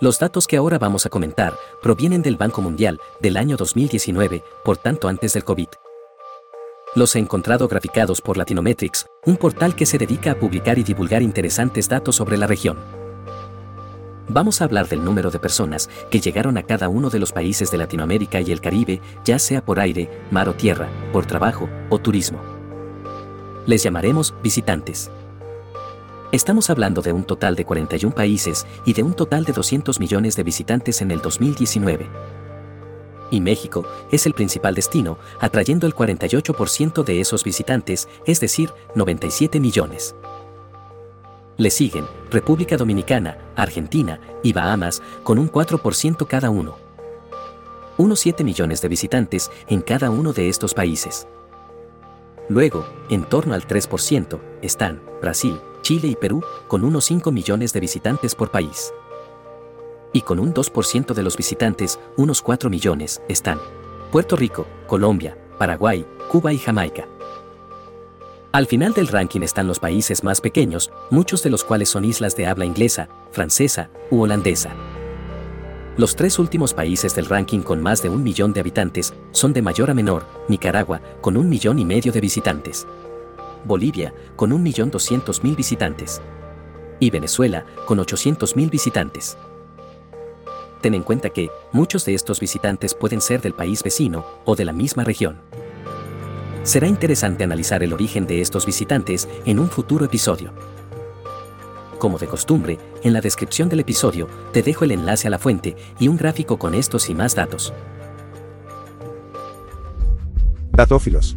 Los datos que ahora vamos a comentar provienen del Banco Mundial del año 2019, por tanto antes del COVID. Los he encontrado graficados por Latinometrics, un portal que se dedica a publicar y divulgar interesantes datos sobre la región. Vamos a hablar del número de personas que llegaron a cada uno de los países de Latinoamérica y el Caribe, ya sea por aire, mar o tierra, por trabajo o turismo. Les llamaremos visitantes. Estamos hablando de un total de 41 países y de un total de 200 millones de visitantes en el 2019. Y México es el principal destino, atrayendo el 48% de esos visitantes, es decir, 97 millones. Le siguen República Dominicana, Argentina y Bahamas con un 4% cada uno. Unos 7 millones de visitantes en cada uno de estos países. Luego, en torno al 3%, están Brasil, Chile y Perú, con unos 5 millones de visitantes por país. Y con un 2% de los visitantes, unos 4 millones, están Puerto Rico, Colombia, Paraguay, Cuba y Jamaica. Al final del ranking están los países más pequeños, muchos de los cuales son islas de habla inglesa, francesa u holandesa. Los tres últimos países del ranking con más de un millón de habitantes son de mayor a menor, Nicaragua, con un millón y medio de visitantes. Bolivia, con 1.200.000 visitantes. Y Venezuela, con 800.000 visitantes. Ten en cuenta que muchos de estos visitantes pueden ser del país vecino o de la misma región. Será interesante analizar el origen de estos visitantes en un futuro episodio. Como de costumbre, en la descripción del episodio te dejo el enlace a la fuente y un gráfico con estos y más datos. Datófilos.